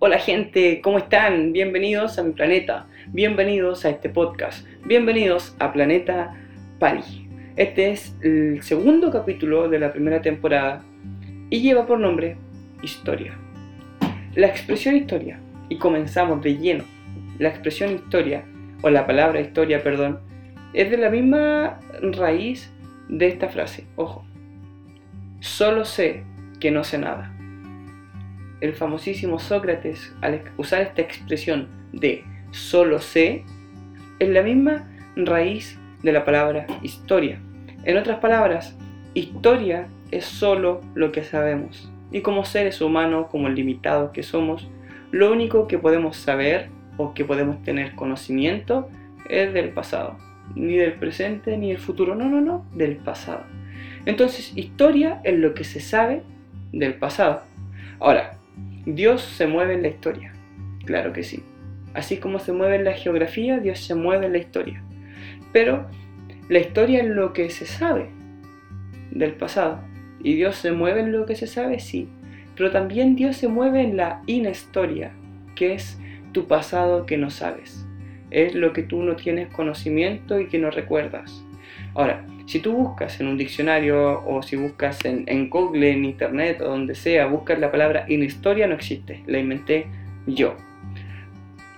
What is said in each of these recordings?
Hola gente, ¿cómo están? Bienvenidos a mi planeta, bienvenidos a este podcast, bienvenidos a Planeta Pali. Este es el segundo capítulo de la primera temporada y lleva por nombre Historia. La expresión historia, y comenzamos de lleno, la expresión historia, o la palabra historia, perdón, es de la misma raíz de esta frase, ojo. Solo sé que no sé nada el famosísimo Sócrates, al usar esta expresión de solo sé, es la misma raíz de la palabra historia. En otras palabras, historia es solo lo que sabemos. Y como seres humanos, como limitados que somos, lo único que podemos saber o que podemos tener conocimiento es del pasado. Ni del presente ni del futuro, no, no, no, del pasado. Entonces, historia es lo que se sabe del pasado. Ahora, Dios se mueve en la historia, claro que sí. Así como se mueve en la geografía, Dios se mueve en la historia. Pero la historia es lo que se sabe del pasado. Y Dios se mueve en lo que se sabe, sí. Pero también Dios se mueve en la inhistoria, que es tu pasado que no sabes. Es lo que tú no tienes conocimiento y que no recuerdas. Ahora, si tú buscas en un diccionario o si buscas en, Google, en Internet o donde sea, buscas la palabra inhistoria, no existe, la inventé yo.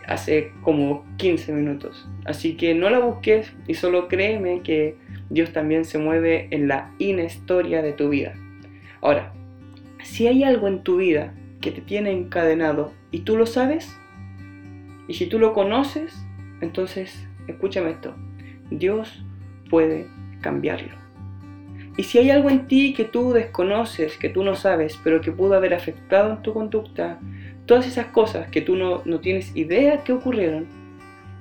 Hace como 15 minutos. Así que no la busques y solo créeme que Dios también se mueve en la inhistoria de tu vida. Ahora, si hay algo en tu vida que te tiene encadenado y tú lo sabes, y si tú lo conoces, entonces escúchame esto. Dios puede cambiarlo. Y si hay algo en ti que tú desconoces, que tú no sabes, pero que pudo haber afectado en tu conducta, todas esas cosas que tú no, no tienes idea que ocurrieron,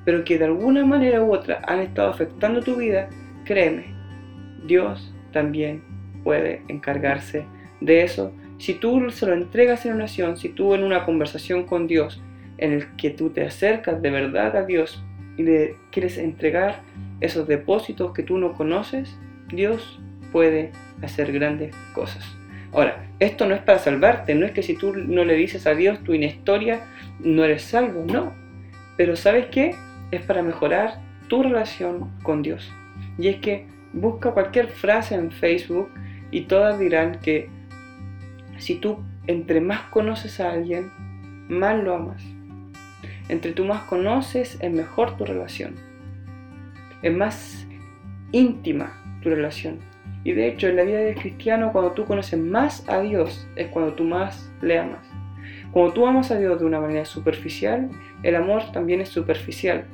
pero que de alguna manera u otra han estado afectando tu vida, créeme, Dios también puede encargarse de eso. Si tú se lo entregas en oración, si tú en una conversación con Dios, en el que tú te acercas de verdad a Dios y le quieres entregar esos depósitos que tú no conoces, Dios puede hacer grandes cosas. Ahora, esto no es para salvarte, no es que si tú no le dices a Dios tu inhistoria, no eres salvo, no. Pero ¿sabes qué? Es para mejorar tu relación con Dios. Y es que busca cualquier frase en Facebook y todas dirán que si tú entre más conoces a alguien, más lo amas. Entre tú más conoces, es mejor tu relación es más íntima tu relación. Y de hecho, en la vida del cristiano, cuando tú conoces más a Dios, es cuando tú más le amas. Cuando tú amas a Dios de una manera superficial, el amor también es superficial.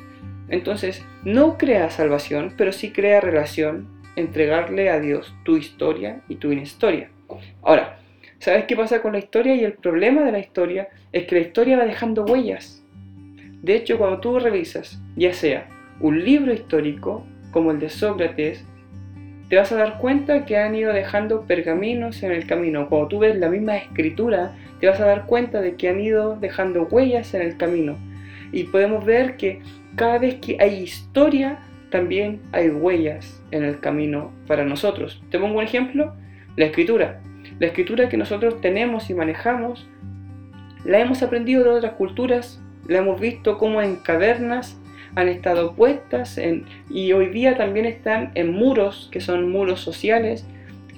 Entonces, no crea salvación, pero sí crea relación, entregarle a Dios tu historia y tu inhistoria. Ahora, ¿sabes qué pasa con la historia? Y el problema de la historia es que la historia va dejando huellas. De hecho, cuando tú revisas, ya sea un libro histórico como el de Sócrates, te vas a dar cuenta que han ido dejando pergaminos en el camino. Cuando tú ves la misma escritura, te vas a dar cuenta de que han ido dejando huellas en el camino. Y podemos ver que cada vez que hay historia, también hay huellas en el camino para nosotros. Te pongo un ejemplo, la escritura. La escritura que nosotros tenemos y manejamos, la hemos aprendido de otras culturas, la hemos visto como en cavernas han estado puestas en, y hoy día también están en muros, que son muros sociales,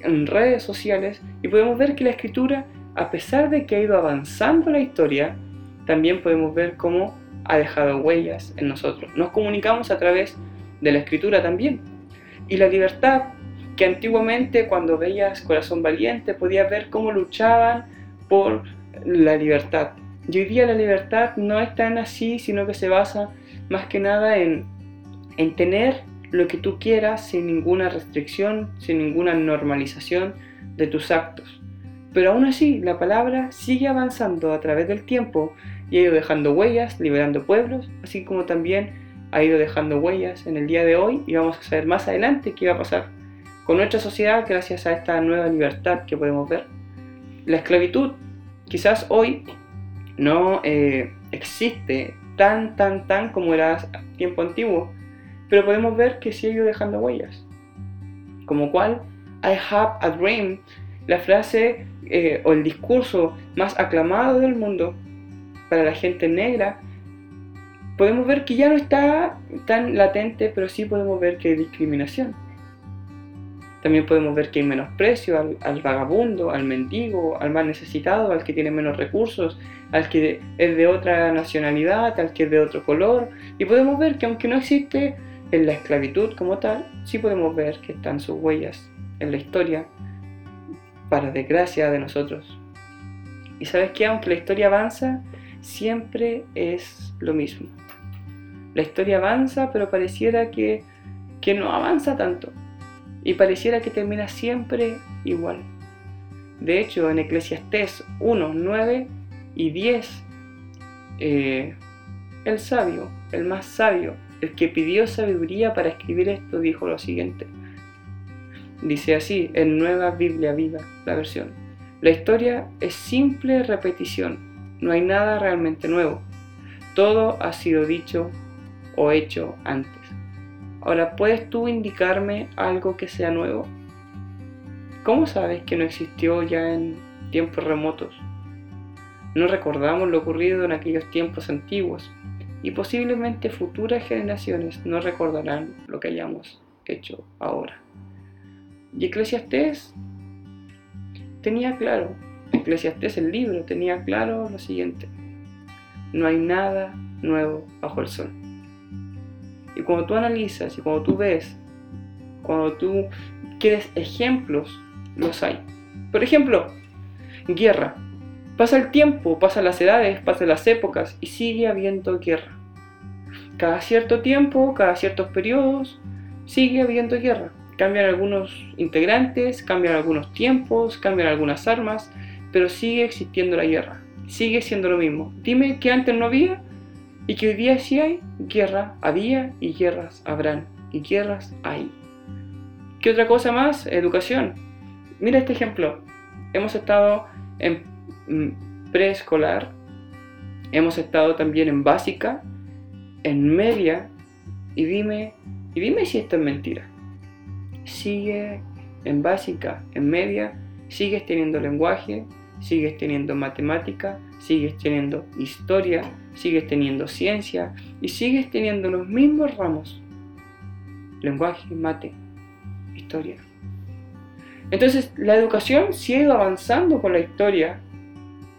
en redes sociales, y podemos ver que la escritura, a pesar de que ha ido avanzando la historia, también podemos ver cómo ha dejado huellas en nosotros. Nos comunicamos a través de la escritura también. Y la libertad, que antiguamente cuando veías Corazón Valiente podías ver cómo luchaban por la libertad. Y hoy día la libertad no es tan así, sino que se basa más que nada en, en tener lo que tú quieras sin ninguna restricción, sin ninguna normalización de tus actos. Pero aún así, la palabra sigue avanzando a través del tiempo y ha ido dejando huellas, liberando pueblos, así como también ha ido dejando huellas en el día de hoy y vamos a saber más adelante qué va a pasar con nuestra sociedad gracias a esta nueva libertad que podemos ver. La esclavitud quizás hoy no eh, existe tan, tan, tan como era tiempo antiguo, pero podemos ver que ido dejando huellas. Como cual, I have a dream, la frase eh, o el discurso más aclamado del mundo, para la gente negra, podemos ver que ya no está tan latente, pero sí podemos ver que hay discriminación. También podemos ver que hay menosprecio al, al vagabundo, al mendigo, al más necesitado, al que tiene menos recursos, al que es de otra nacionalidad, al que es de otro color. Y podemos ver que aunque no existe en la esclavitud como tal, sí podemos ver que están sus huellas en la historia, para desgracia de nosotros. Y sabes que aunque la historia avanza, siempre es lo mismo. La historia avanza, pero pareciera que, que no avanza tanto. Y pareciera que termina siempre igual. De hecho, en Eclesiastés 1, 9 y 10, eh, el sabio, el más sabio, el que pidió sabiduría para escribir esto, dijo lo siguiente. Dice así, en Nueva Biblia Viva, la versión. La historia es simple repetición, no hay nada realmente nuevo. Todo ha sido dicho o hecho antes. Ahora, ¿puedes tú indicarme algo que sea nuevo? ¿Cómo sabes que no existió ya en tiempos remotos? No recordamos lo ocurrido en aquellos tiempos antiguos y posiblemente futuras generaciones no recordarán lo que hayamos hecho ahora. Y Eclesiastés tenía claro, Eclesiastés el libro tenía claro lo siguiente, no hay nada nuevo bajo el sol. Y cuando tú analizas y cuando tú ves, cuando tú quieres ejemplos, los hay. Por ejemplo, guerra. Pasa el tiempo, pasan las edades, pasan las épocas y sigue habiendo guerra. Cada cierto tiempo, cada ciertos periodos, sigue habiendo guerra. Cambian algunos integrantes, cambian algunos tiempos, cambian algunas armas, pero sigue existiendo la guerra. Sigue siendo lo mismo. Dime que antes no había y que hoy día sí hay. Guerra había y guerras habrán. Y guerras hay. ¿Qué otra cosa más? Educación. Mira este ejemplo. Hemos estado en mm, preescolar, hemos estado también en básica, en media, y dime, y dime si esto es mentira sigue en básica, en media, sigues teniendo lenguaje, sigues teniendo matemática, sigues teniendo historia, sigues teniendo ciencia y sigues teniendo los mismos ramos. Lenguaje, mate, historia. Entonces la educación sigue avanzando con la historia,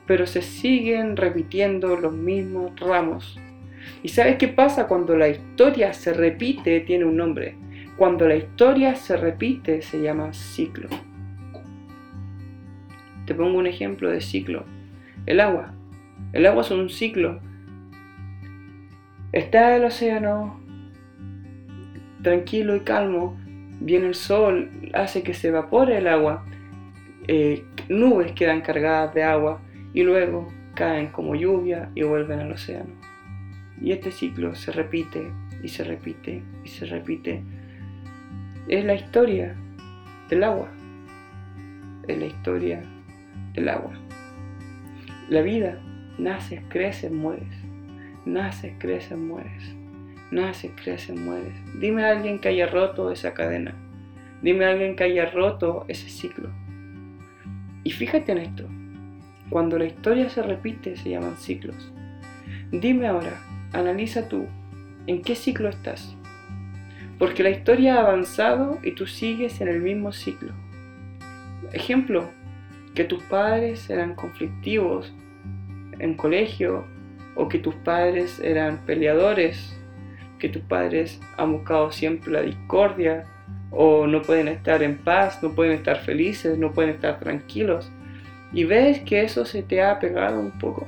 pero se siguen repitiendo los mismos ramos. ¿Y sabes qué pasa cuando la historia se repite? Tiene un nombre cuando la historia se repite se llama ciclo. Te pongo un ejemplo de ciclo. El agua. El agua es un ciclo. Está el océano tranquilo y calmo. Viene el sol, hace que se evapore el agua. Eh, nubes quedan cargadas de agua y luego caen como lluvia y vuelven al océano. Y este ciclo se repite y se repite y se repite es la historia del agua. Es la historia del agua. La vida, naces, creces, mueres. Naces, creces, mueres. Naces, creces, mueres. Dime a alguien que haya roto esa cadena. Dime a alguien que haya roto ese ciclo. Y fíjate en esto. Cuando la historia se repite se llaman ciclos. Dime ahora, analiza tú, ¿en qué ciclo estás? porque la historia ha avanzado y tú sigues en el mismo ciclo. Ejemplo, que tus padres eran conflictivos en colegio o que tus padres eran peleadores, que tus padres han buscado siempre la discordia o no pueden estar en paz, no pueden estar felices, no pueden estar tranquilos. Y ves que eso se te ha pegado un poco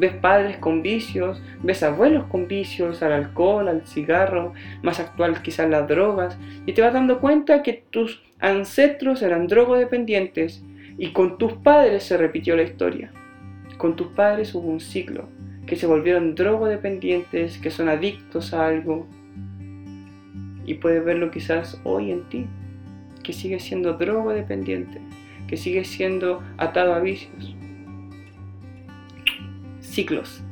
ves padres con vicios, ves abuelos con vicios al alcohol, al cigarro, más actual quizás las drogas, y te vas dando cuenta que tus ancestros eran drogodependientes y con tus padres se repitió la historia. Con tus padres hubo un ciclo, que se volvieron drogodependientes, que son adictos a algo, y puedes verlo quizás hoy en ti, que sigues siendo drogodependiente, que sigues siendo atado a vicios ciclos.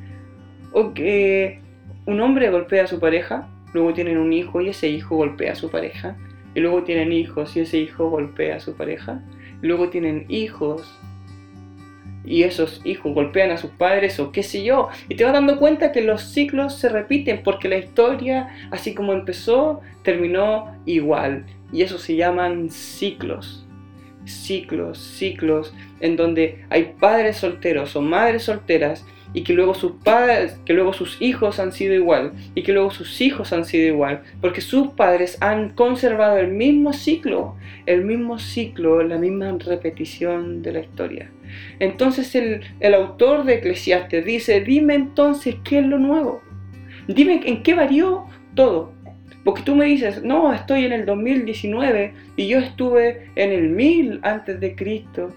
O que un hombre golpea a su pareja, luego tienen un hijo y ese hijo golpea a su pareja, y luego tienen hijos y ese hijo golpea a su pareja, luego tienen hijos y esos hijos golpean a sus padres o qué sé yo. Y te vas dando cuenta que los ciclos se repiten porque la historia, así como empezó, terminó igual. Y eso se llaman ciclos. Ciclos, ciclos, en donde hay padres solteros o madres solteras y que luego sus padres, que luego sus hijos han sido igual y que luego sus hijos han sido igual, porque sus padres han conservado el mismo ciclo, el mismo ciclo, la misma repetición de la historia. Entonces el, el autor de Eclesiastes dice, dime entonces qué es lo nuevo, dime en qué varió todo. Porque tú me dices, no, estoy en el 2019 y yo estuve en el 1000 antes de Cristo,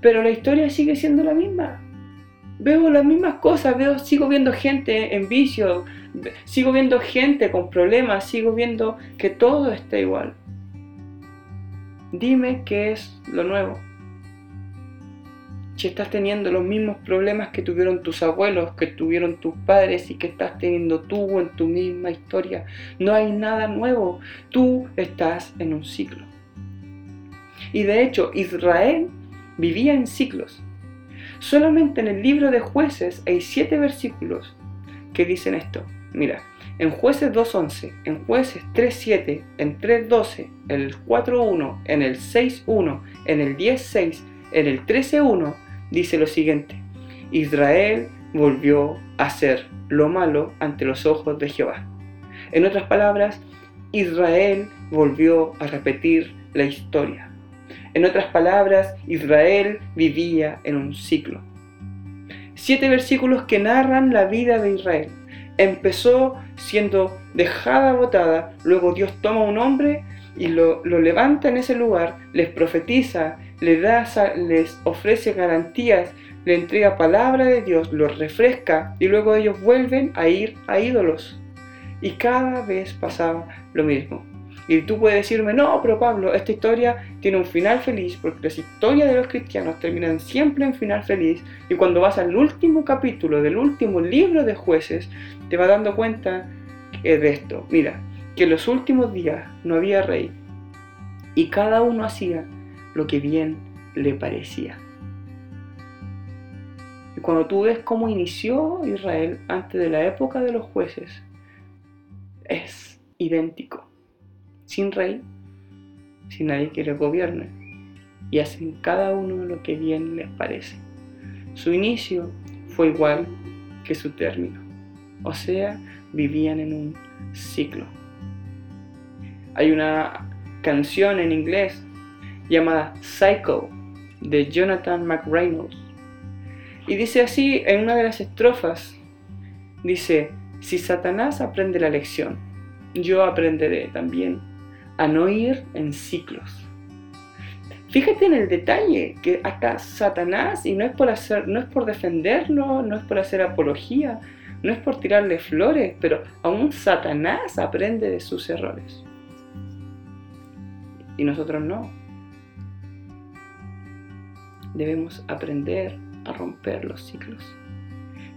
pero la historia sigue siendo la misma veo las mismas cosas, veo, sigo viendo gente en vicio, sigo viendo gente con problemas, sigo viendo que todo está igual. Dime qué es lo nuevo. Si estás teniendo los mismos problemas que tuvieron tus abuelos, que tuvieron tus padres y que estás teniendo tú en tu misma historia, no hay nada nuevo. Tú estás en un ciclo. Y de hecho, Israel vivía en ciclos. Solamente en el libro de jueces hay siete versículos que dicen esto. Mira, en jueces 2.11, en jueces 3.7, en 3.12, en el 4.1, en el 6.1, en el 10.6, en el 13.1, dice lo siguiente. Israel volvió a hacer lo malo ante los ojos de Jehová. En otras palabras, Israel volvió a repetir la historia. En otras palabras, Israel vivía en un ciclo. Siete versículos que narran la vida de Israel. Empezó siendo dejada botada, luego Dios toma un hombre y lo, levanta en ese lugar, les profetiza, les, ofrece garantías, le entrega palabra de Dios, los refresca y luego ellos vuelven a ir a ídolos. Y cada vez pasaba lo mismo. Y tú puedes decirme, no, pero Pablo, esta historia tiene un final feliz, porque las historias de los cristianos terminan siempre en final feliz. Y cuando vas al último capítulo del último libro de jueces, te vas dando cuenta de esto. Mira, que en los últimos días no había rey, y cada uno hacía lo que bien le parecía. Y cuando tú ves cómo inició Israel antes de la época de los jueces, es idéntico sin rey, sin nadie que les gobierne, y hacen cada uno lo que bien les parece. Su inicio fue igual que su término, o sea, vivían en un ciclo. Hay una canción en inglés llamada Psycho de Jonathan McReynolds. Y dice así en una de las estrofas, dice, si Satanás aprende la lección, yo aprenderé también a no ir en ciclos. Fíjate en el detalle que hasta Satanás, y no es por hacer, no es por defenderlo, no es por hacer apología, no es por tirarle flores, pero aún Satanás aprende de sus errores. Y nosotros no. Debemos aprender a romper los ciclos.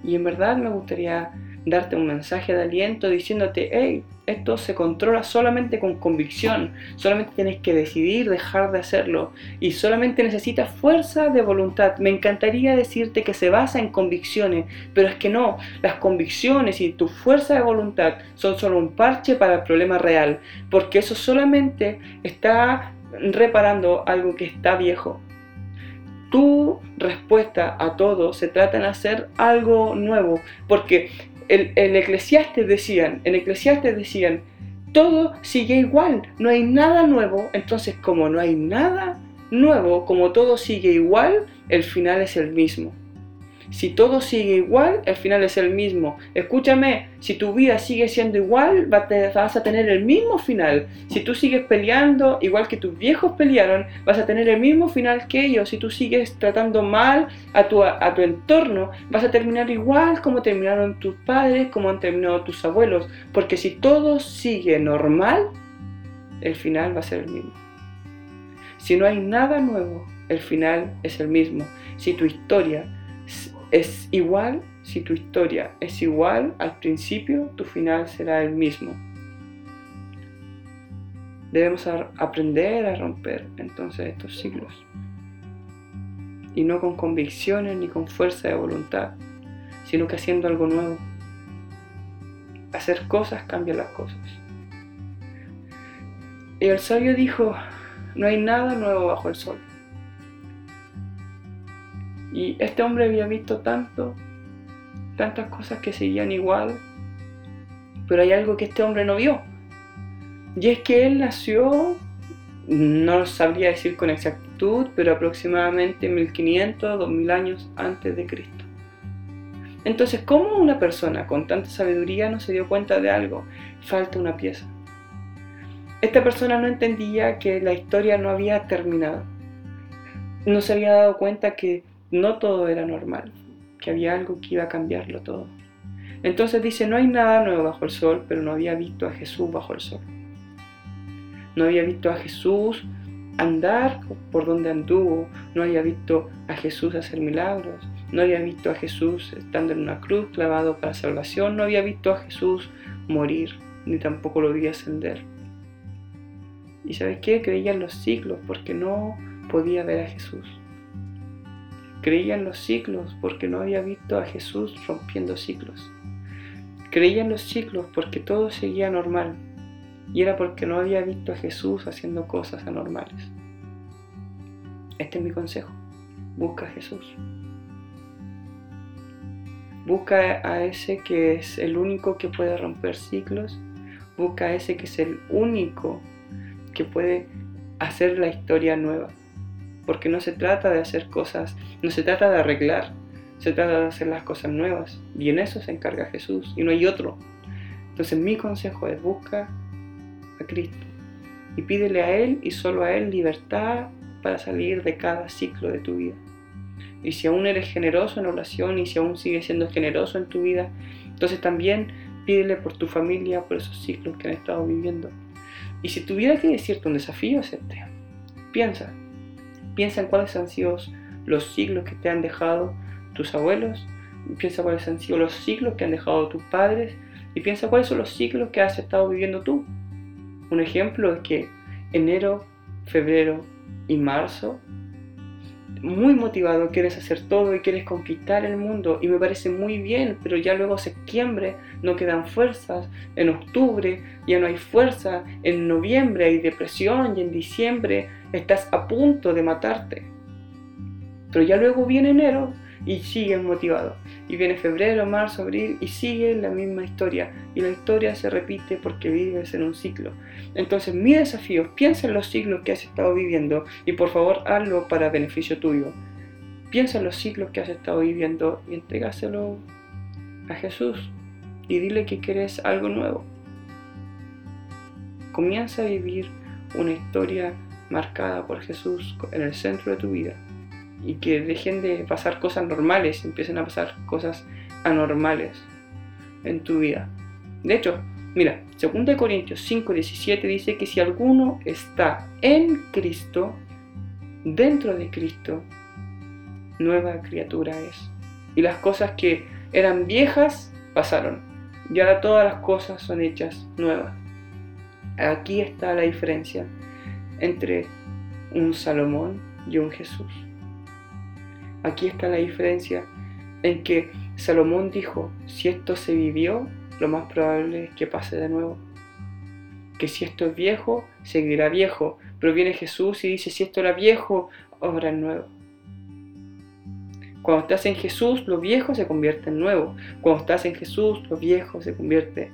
Y en verdad me gustaría darte un mensaje de aliento diciéndote, hey, esto se controla solamente con convicción, solamente tienes que decidir dejar de hacerlo y solamente necesitas fuerza de voluntad. Me encantaría decirte que se basa en convicciones, pero es que no, las convicciones y tu fuerza de voluntad son solo un parche para el problema real, porque eso solamente está reparando algo que está viejo. Tu respuesta a todo se trata en hacer algo nuevo, porque en Eclesiastes decían, en Eclesiastes decían, todo sigue igual, no hay nada nuevo, entonces como no hay nada nuevo, como todo sigue igual, el final es el mismo. Si todo sigue igual, el final es el mismo. Escúchame, si tu vida sigue siendo igual, vas a tener el mismo final. Si tú sigues peleando igual que tus viejos pelearon, vas a tener el mismo final que ellos. Si tú sigues tratando mal a tu, a tu entorno, vas a terminar igual como terminaron tus padres, como han terminado tus abuelos. Porque si todo sigue normal, el final va a ser el mismo. Si no hay nada nuevo, el final es el mismo. Si tu historia es igual, si tu historia es igual al principio, tu final será el mismo. Debemos aprender a romper entonces estos ciclos. y no con convicciones ni con fuerza de voluntad, sino que haciendo algo nuevo. Hacer cosas cambia las cosas. Y el sabio dijo, no hay nada nuevo bajo el sol. Y este hombre había visto tanto, tantas cosas que seguían igual, pero hay algo que este hombre no vio. Y es que él nació, no sabría decir con exactitud, pero aproximadamente 1500, 2000 años antes de Cristo. Entonces, ¿cómo una persona con tanta sabiduría no se dio cuenta de algo? Falta una pieza. Esta persona no entendía que la historia no había terminado. No se había dado cuenta que no todo era normal, que había algo que iba a cambiarlo todo. Entonces dice, no hay nada nuevo bajo el sol, pero no había visto a Jesús bajo el sol. No había visto a Jesús andar por donde anduvo, no había visto a Jesús hacer milagros, no había visto a Jesús estando en una cruz clavado para salvación, no había visto a Jesús morir, ni tampoco lo vi ascender. ¿Y sabes qué? Creía en los ciclos porque no podía ver a Jesús. Creía en los ciclos porque no había visto a Jesús rompiendo ciclos. Creía en los ciclos porque todo seguía normal y era porque no había visto a Jesús haciendo cosas anormales. Este es mi consejo. Busca a Jesús. Busca a ese que es el único que puede romper ciclos. Busca a ese que es el único que puede hacer la historia nueva. Porque no se trata de hacer cosas, no se trata de arreglar, se trata de hacer las cosas nuevas. Y en eso se encarga Jesús y no hay otro. Entonces mi consejo es busca a Cristo y pídele a Él y solo a Él libertad para salir de cada ciclo de tu vida. Y si aún eres generoso en oración y si aún sigues siendo generoso en tu vida, entonces también pídele por tu familia, por esos ciclos que han estado viviendo. Y si tuviera que decirte un desafío es este. Piensa, piensa en cuáles han sido los siglos que te han dejado tus abuelos, piensa cuáles han sido los siglos que han dejado tus padres y piensa cuáles son los siglos que has estado viviendo tú. Un ejemplo es que enero, febrero y marzo muy motivado, quieres hacer todo y quieres conquistar el mundo y me parece muy bien, pero ya luego septiembre no quedan fuerzas, en octubre ya no hay fuerza, en noviembre hay depresión y en diciembre estás a punto de matarte. Pero ya luego viene enero y sigues motivado. Y viene febrero, marzo, abril y sigue la misma historia. Y la historia se repite porque vives en un ciclo. Entonces mi desafío, piensa en los ciclos que has estado viviendo y por favor hazlo para beneficio tuyo. Piensa en los ciclos que has estado viviendo y entrégaselo a Jesús y dile que quieres algo nuevo. Comienza a vivir una historia marcada por Jesús en el centro de tu vida y que dejen de pasar cosas normales, empiecen a pasar cosas anormales en tu vida. De hecho, mira, 2 Corintios 5, 17 dice que si alguno está en Cristo, dentro de Cristo, nueva criatura es. Y las cosas que eran viejas pasaron. Y ahora todas las cosas son hechas nuevas. Aquí está la diferencia entre un Salomón y un Jesús. Aquí está la diferencia en que Salomón dijo, si esto se vivió, lo más probable es que pase de nuevo. Que si esto es viejo, seguirá viejo. Pero viene Jesús y dice, si esto era viejo, ahora es nuevo. Cuando estás en Jesús, lo viejo se convierte en nuevo. Cuando estás en Jesús, lo viejo se convierte